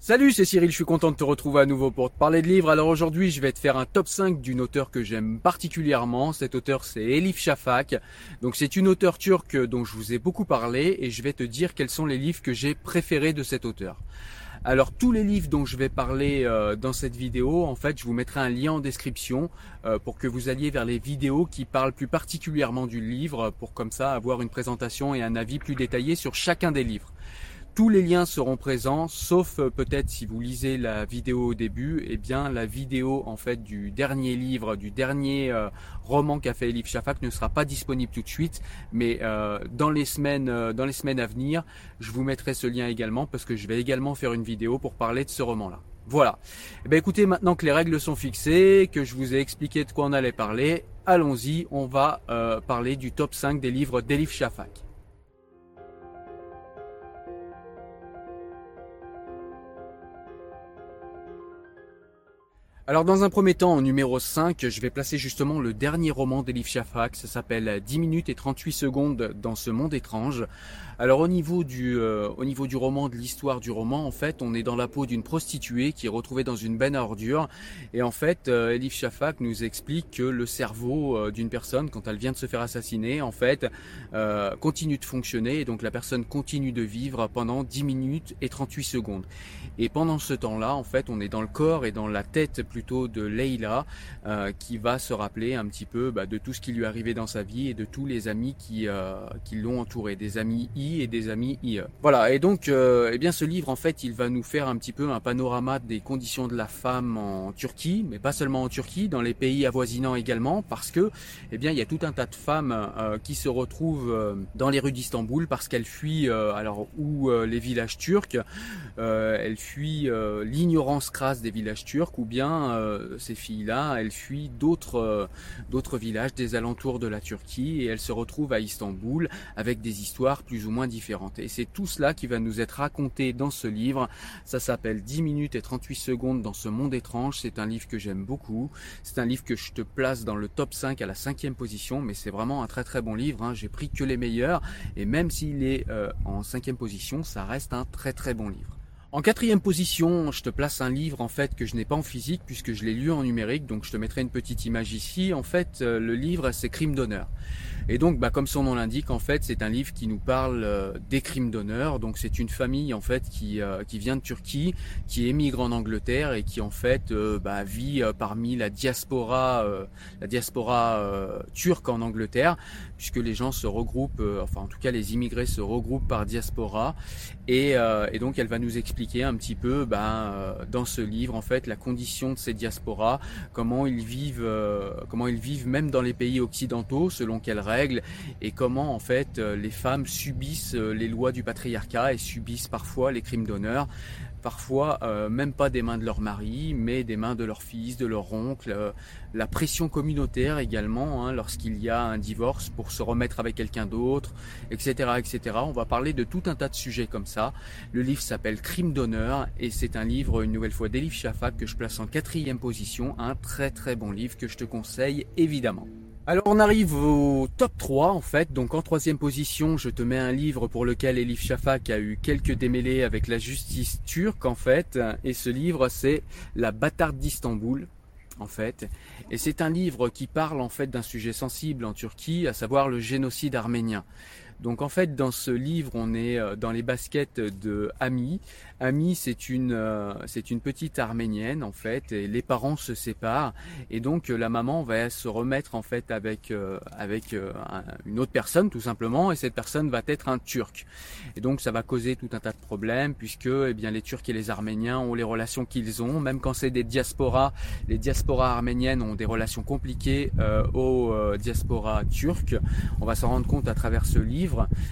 Salut, c'est Cyril, je suis content de te retrouver à nouveau pour te parler de livres. Alors aujourd'hui, je vais te faire un top 5 d'une auteure que j'aime particulièrement. Cet auteur, c'est Elif Shafak. Donc c'est une auteure turque dont je vous ai beaucoup parlé et je vais te dire quels sont les livres que j'ai préférés de cet auteur. Alors tous les livres dont je vais parler euh, dans cette vidéo, en fait, je vous mettrai un lien en description euh, pour que vous alliez vers les vidéos qui parlent plus particulièrement du livre, pour comme ça avoir une présentation et un avis plus détaillé sur chacun des livres. Tous les liens seront présents, sauf euh, peut-être si vous lisez la vidéo au début, eh bien la vidéo en fait du dernier livre, du dernier euh, roman qu'a fait Elif Shafak ne sera pas disponible tout de suite, mais euh, dans les semaines dans les semaines à venir, je vous mettrai ce lien également parce que je vais également faire une vidéo pour parler de ce roman-là. Voilà. Eh bien, écoutez, maintenant que les règles sont fixées, que je vous ai expliqué de quoi on allait parler, allons-y, on va parler du top 5 des livres d'Elif Shafak. Alors dans un premier temps, en numéro 5, je vais placer justement le dernier roman d'Elif Shafak, ça s'appelle 10 minutes et 38 secondes dans ce monde étrange. Alors au niveau du, euh, au niveau du roman, de l'histoire du roman, en fait, on est dans la peau d'une prostituée qui est retrouvée dans une benne à ordures. Et en fait, euh, Elif Shafak nous explique que le cerveau euh, d'une personne, quand elle vient de se faire assassiner, en fait, euh, continue de fonctionner. Et donc la personne continue de vivre pendant 10 minutes et 38 secondes. Et pendant ce temps-là, en fait, on est dans le corps et dans la tête plutôt de Leila, euh, qui va se rappeler un petit peu bah, de tout ce qui lui arrivé dans sa vie et de tous les amis qui, euh, qui l'ont entouré, des amis I et des amis IE. Voilà, et donc, euh, eh bien, ce livre, en fait, il va nous faire un petit peu un panorama des conditions de la femme en Turquie, mais pas seulement en Turquie, dans les pays avoisinants également, parce que, eh bien, il y a tout un tas de femmes qui se retrouvent dans les rues d'Istanbul parce qu'elles fuient, alors, ou les villages turcs, elles fuient l'ignorance crasse des villages turcs, ou bien euh, ces filles-là, elles fuient d'autres euh, d'autres villages des alentours de la Turquie et elles se retrouvent à Istanbul avec des histoires plus ou moins différentes. Et c'est tout cela qui va nous être raconté dans ce livre. Ça s'appelle 10 minutes et 38 secondes dans ce monde étrange. C'est un livre que j'aime beaucoup. C'est un livre que je te place dans le top 5 à la cinquième position, mais c'est vraiment un très très bon livre. hein. J'ai pris que les meilleurs et même s'il est euh, en cinquième position, ça reste un très très bon livre. En quatrième position, je te place un livre en fait que je n'ai pas en physique puisque je l'ai lu en numérique, donc je te mettrai une petite image ici. En fait, euh, le livre c'est Crime d'honneur. Et donc, bah, comme son nom l'indique, en fait, c'est un livre qui nous parle euh, des crimes d'honneur. Donc, c'est une famille en fait qui euh, qui vient de Turquie, qui émigre en Angleterre et qui en fait euh, bah, vit euh, parmi la diaspora, la diaspora turque en Angleterre, puisque les gens se regroupent, enfin en tout cas les immigrés se regroupent par diaspora. Et, et donc, elle va nous expliquer un petit peu, bah, dans ce livre, en fait, la condition de ces diasporas, comment ils vivent, comment ils vivent même dans les pays occidentaux, selon quelles règles et comment en fait les femmes subissent les lois du patriarcat et subissent parfois les crimes d'honneur parfois euh, même pas des mains de leur mari, mais des mains de leur fils, de leur oncle, euh, la pression communautaire également, hein, lorsqu'il y a un divorce pour se remettre avec quelqu'un d'autre, etc., etc. On va parler de tout un tas de sujets comme ça. Le livre s'appelle Crime d'honneur et c'est un livre, une nouvelle fois, d'Elif Shafak que je place en quatrième position, un très très bon livre que je te conseille évidemment. Alors on arrive au top 3 en fait, donc en troisième position je te mets un livre pour lequel Elif Shafak a eu quelques démêlés avec la justice turque en fait, et ce livre c'est La bâtarde d'Istanbul en fait, et c'est un livre qui parle en fait d'un sujet sensible en Turquie, à savoir le génocide arménien. Donc en fait dans ce livre on est euh, dans les baskets de Ami, Ami, c'est une, euh, c'est une petite arménienne en fait, et les parents se séparent, et donc euh, la maman va se remettre en fait avec euh, avec une autre personne tout simplement, et cette personne va être un Turc. Et donc ça va causer tout un tas de problèmes puisque eh bien les Turcs et les Arméniens ont les relations qu'ils ont, même quand c'est des diasporas, les diasporas arméniennes ont des relations compliquées aux diasporas turques. On va s'en rendre compte à travers ce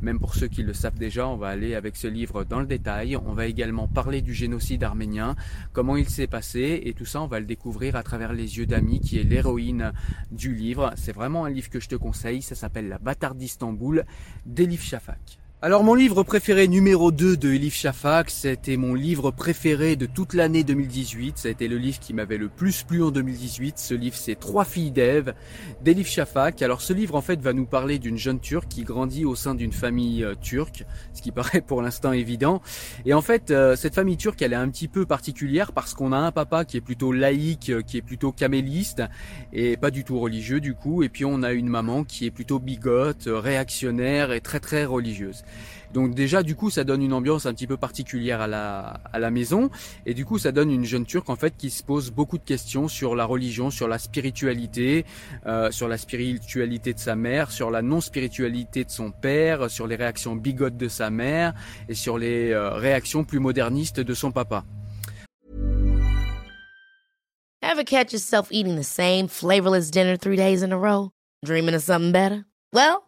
même pour ceux qui le savent déjà, on va aller avec ce livre dans le détail. On va également parler du génocide arménien, comment il s'est passé, et tout ça on va le découvrir à travers les yeux d'Ami, qui est l'héroïne du livre. C'est vraiment un livre que je te conseille, ça s'appelle La bâtarde d'Istanbul d'Elif Shafak. Alors mon livre préféré numéro 2 de Elif Shafak, c'était mon livre préféré de toute l'année 2018. Ça a été le livre qui m'avait le plus plu en 2018. Ce livre c'est Trois filles d'Ève d'Elif Shafak. Alors ce livre en fait va nous parler d'une jeune turque qui grandit au sein d'une famille euh, turque, ce qui paraît pour l'instant évident. Et en fait euh, cette famille turque elle est un petit peu particulière parce qu'on a un papa qui est plutôt laïque, euh, qui est plutôt caméliste et pas du tout religieux du coup. Et puis on a une maman qui est plutôt bigote, réactionnaire et très très religieuse. Donc déjà du coup ça donne une ambiance un petit peu particulière à la, à la maison et du coup ça donne une jeune turque en fait qui se pose beaucoup de questions sur la religion, sur la spiritualité, euh, sur la spiritualité de sa mère, sur la non-spiritualité de son père, sur les réactions bigotes de sa mère et sur les euh, réactions plus modernistes de son papa. Ever catch yourself eating the same flavorless dinner three days in a row? Dreaming of something better? Well,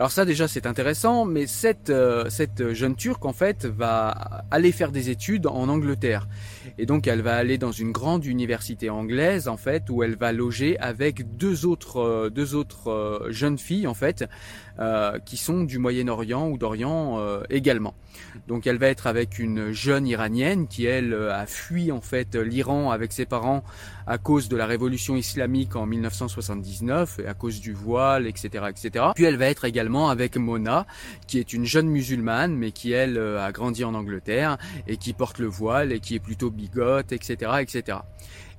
Alors ça déjà c'est intéressant, mais cette, euh, cette jeune turque en fait va aller faire des études en Angleterre. Et donc elle va aller dans une grande université anglaise en fait où elle va loger avec deux autres, euh, deux autres euh, jeunes filles en fait qui sont du Moyen-Orient ou d'Orient également. Donc elle va être avec une jeune iranienne qui elle a fui en fait l'Iran avec ses parents à cause de la révolution islamique en 1979 et à cause du voile, etc., etc. Puis elle va être également avec Mona, qui est une jeune musulmane, mais qui elle euh, a grandi en Angleterre et qui porte le voile et qui est plutôt bigote, etc., etc.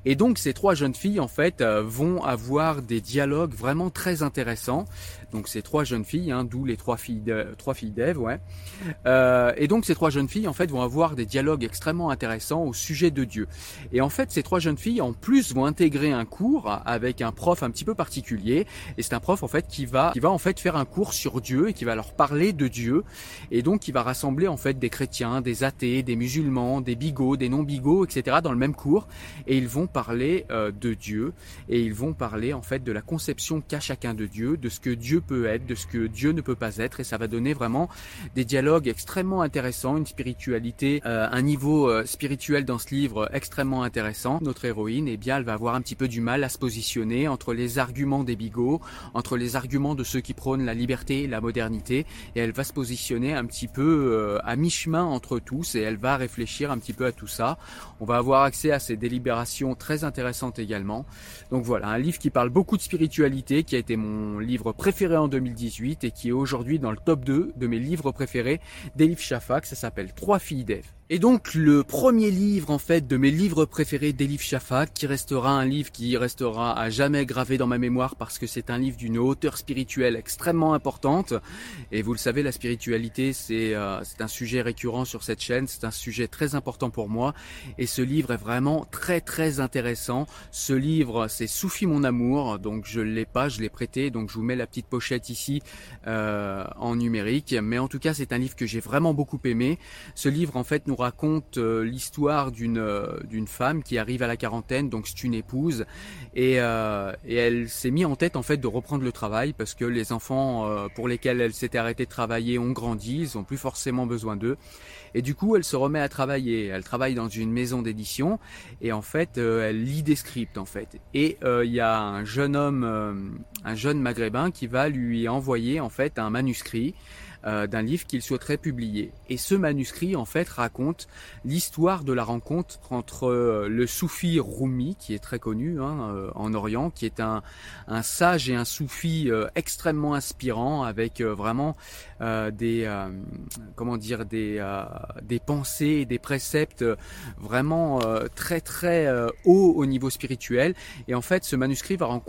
Et donc ces trois jeunes filles en fait euh, vont avoir des dialogues vraiment très intéressants. Donc ces trois jeunes filles, hein, d'où les trois filles, trois filles d'Ève, ouais. Euh, et donc ces trois jeunes filles en fait vont avoir des dialogues extrêmement intéressants au sujet de Dieu. Et en fait ces trois jeunes filles en plus vont intégrer un cours avec un prof un petit peu particulier. Et c'est un prof en fait qui va qui va en fait faire un cours sur Dieu et qui va leur parler de Dieu. Et donc qui va rassembler en fait des chrétiens, des athées, des musulmans, des bigots, des non bigots, etc. dans le même cours. Et ils vont parler euh, de Dieu et ils vont parler en fait de la conception qu'a chacun de Dieu, de ce que Dieu peut être, de ce que Dieu ne peut pas être et ça va donner vraiment des dialogues extrêmement intéressants, une spiritualité, euh, un niveau euh, spirituel dans ce livre extrêmement intéressant. Notre héroïne, eh bien, elle va avoir un petit peu du mal à se positionner entre les arguments des bigots, entre les arguments de ceux qui prônent la liberté et la modernité et elle va se positionner un petit peu à mi-chemin entre tous et elle va réfléchir un petit peu à tout ça. On va avoir accès à ces délibérations très intéressantes également. Donc voilà, un livre qui parle beaucoup de spiritualité, qui a été mon livre préféré en 2018 et qui est aujourd'hui dans le top 2 de mes livres préférés d'Elif Shafak. Ça s'appelle Trois filles d'Ève. Et donc le premier livre en fait de mes livres préférés d'Elif Shafak, qui restera un livre qui restera à jamais gravé dans ma mémoire parce que c'est un livre d'une hauteur spirituelle extrêmement importante. Et vous le savez, la spiritualité c'est euh, un sujet récurrent sur cette chaîne, c'est un sujet très important pour moi. Et ce livre est vraiment très très intéressant. Ce livre c'est Soufi mon amour, donc je l'ai pas, je l'ai prêté, donc je vous mets la petite pochette ici euh, en numérique. Mais en tout cas c'est un livre que j'ai vraiment beaucoup aimé. Ce livre en fait nous raconte euh, l'histoire d'une euh, d'une femme qui arrive à la quarantaine, donc c'est une épouse, et, euh, et elle s'est mis en tête en fait de reprendre le travail parce que les enfants pour lesquels elle s'était arrêtée de travailler ont grandi, ils ont plus forcément besoin d'eux, et du coup elle se remet à travailler. Elle travaille dans une maison d'édition et en fait elle lit des scripts en fait. Et il y a un jeune homme, un jeune maghrébin qui va lui envoyer en fait un manuscrit. Euh, d'un livre qu'il souhaiterait publier. Et ce manuscrit, en fait, raconte l'histoire de la rencontre entre euh, le soufi Rumi, qui est très connu hein, euh, en Orient, qui est un, sage et un soufi extrêmement inspirant, avec vraiment des, comment dire, des, des pensées des préceptes vraiment très très hauts au niveau spirituel. Et en fait, ce manuscrit va,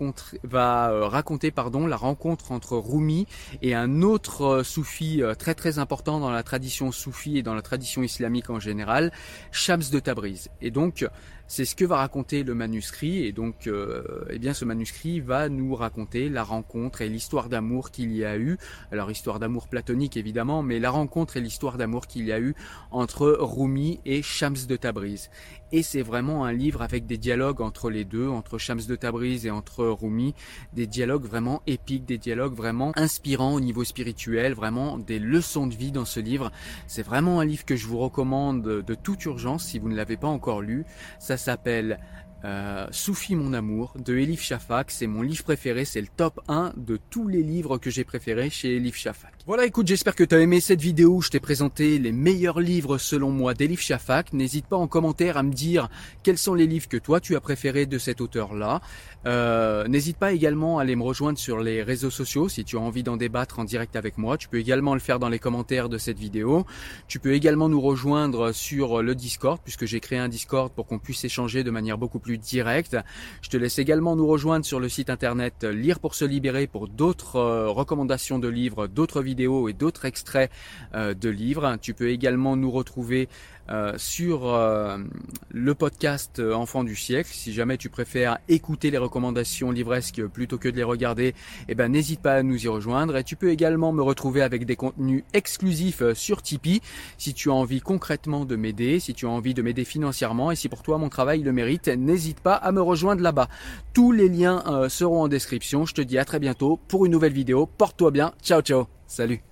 va raconter pardon, la rencontre entre Rumi et un autre soufi euh, très très important dans la tradition soufie et dans la tradition islamique en général, Shams de Tabriz. Et donc c'est ce que va raconter le manuscrit et donc euh, eh bien ce manuscrit va nous raconter la rencontre et l'histoire d'amour qu'il y a eu. Alors histoire d'amour platonique évidemment, mais la rencontre et l'histoire d'amour qu'il y a eu entre Rumi et Shams de Tabriz. Et c'est vraiment un livre avec des dialogues entre les deux, entre Shams de Tabriz et entre Rumi, des dialogues vraiment épiques, des dialogues vraiment inspirants au niveau spirituel, vraiment des leçons de vie dans ce livre. C'est vraiment un livre que je vous recommande de toute urgence si vous ne l'avez pas encore lu. S'appelle euh, Soufi mon amour de Elif Shafak. C'est mon livre préféré, c'est le top 1 de tous les livres que j'ai préférés chez Elif Shafak. Voilà, écoute, j'espère que tu as aimé cette vidéo où je t'ai présenté les meilleurs livres selon moi d'Elif Shafak. N'hésite pas en commentaire à me dire quels sont les livres que toi tu as préférés de cet auteur-là. Euh, N'hésite pas également à aller me rejoindre sur les réseaux sociaux si tu as envie d'en débattre en direct avec moi. Tu peux également le faire dans les commentaires de cette vidéo. Tu peux également nous rejoindre sur le Discord puisque j'ai créé un Discord pour qu'on puisse échanger de manière beaucoup plus directe. Je te laisse également nous rejoindre sur le site internet Lire pour se libérer pour d'autres euh, recommandations de livres, d'autres vidéos vidéos et d'autres extraits euh, de livres. Tu peux également nous retrouver euh, sur euh, le podcast Enfant du siècle. Si jamais tu préfères écouter les recommandations livresques plutôt que de les regarder, eh ben n'hésite pas à nous y rejoindre. Et tu peux également me retrouver avec des contenus exclusifs sur Tipeee si tu as envie concrètement de m'aider, si tu as envie de m'aider financièrement et si pour toi mon travail le mérite, n'hésite pas à me rejoindre là-bas. Tous les liens seront en description. Je te dis à très bientôt pour une nouvelle vidéo. Porte-toi bien. Ciao ciao. Salut.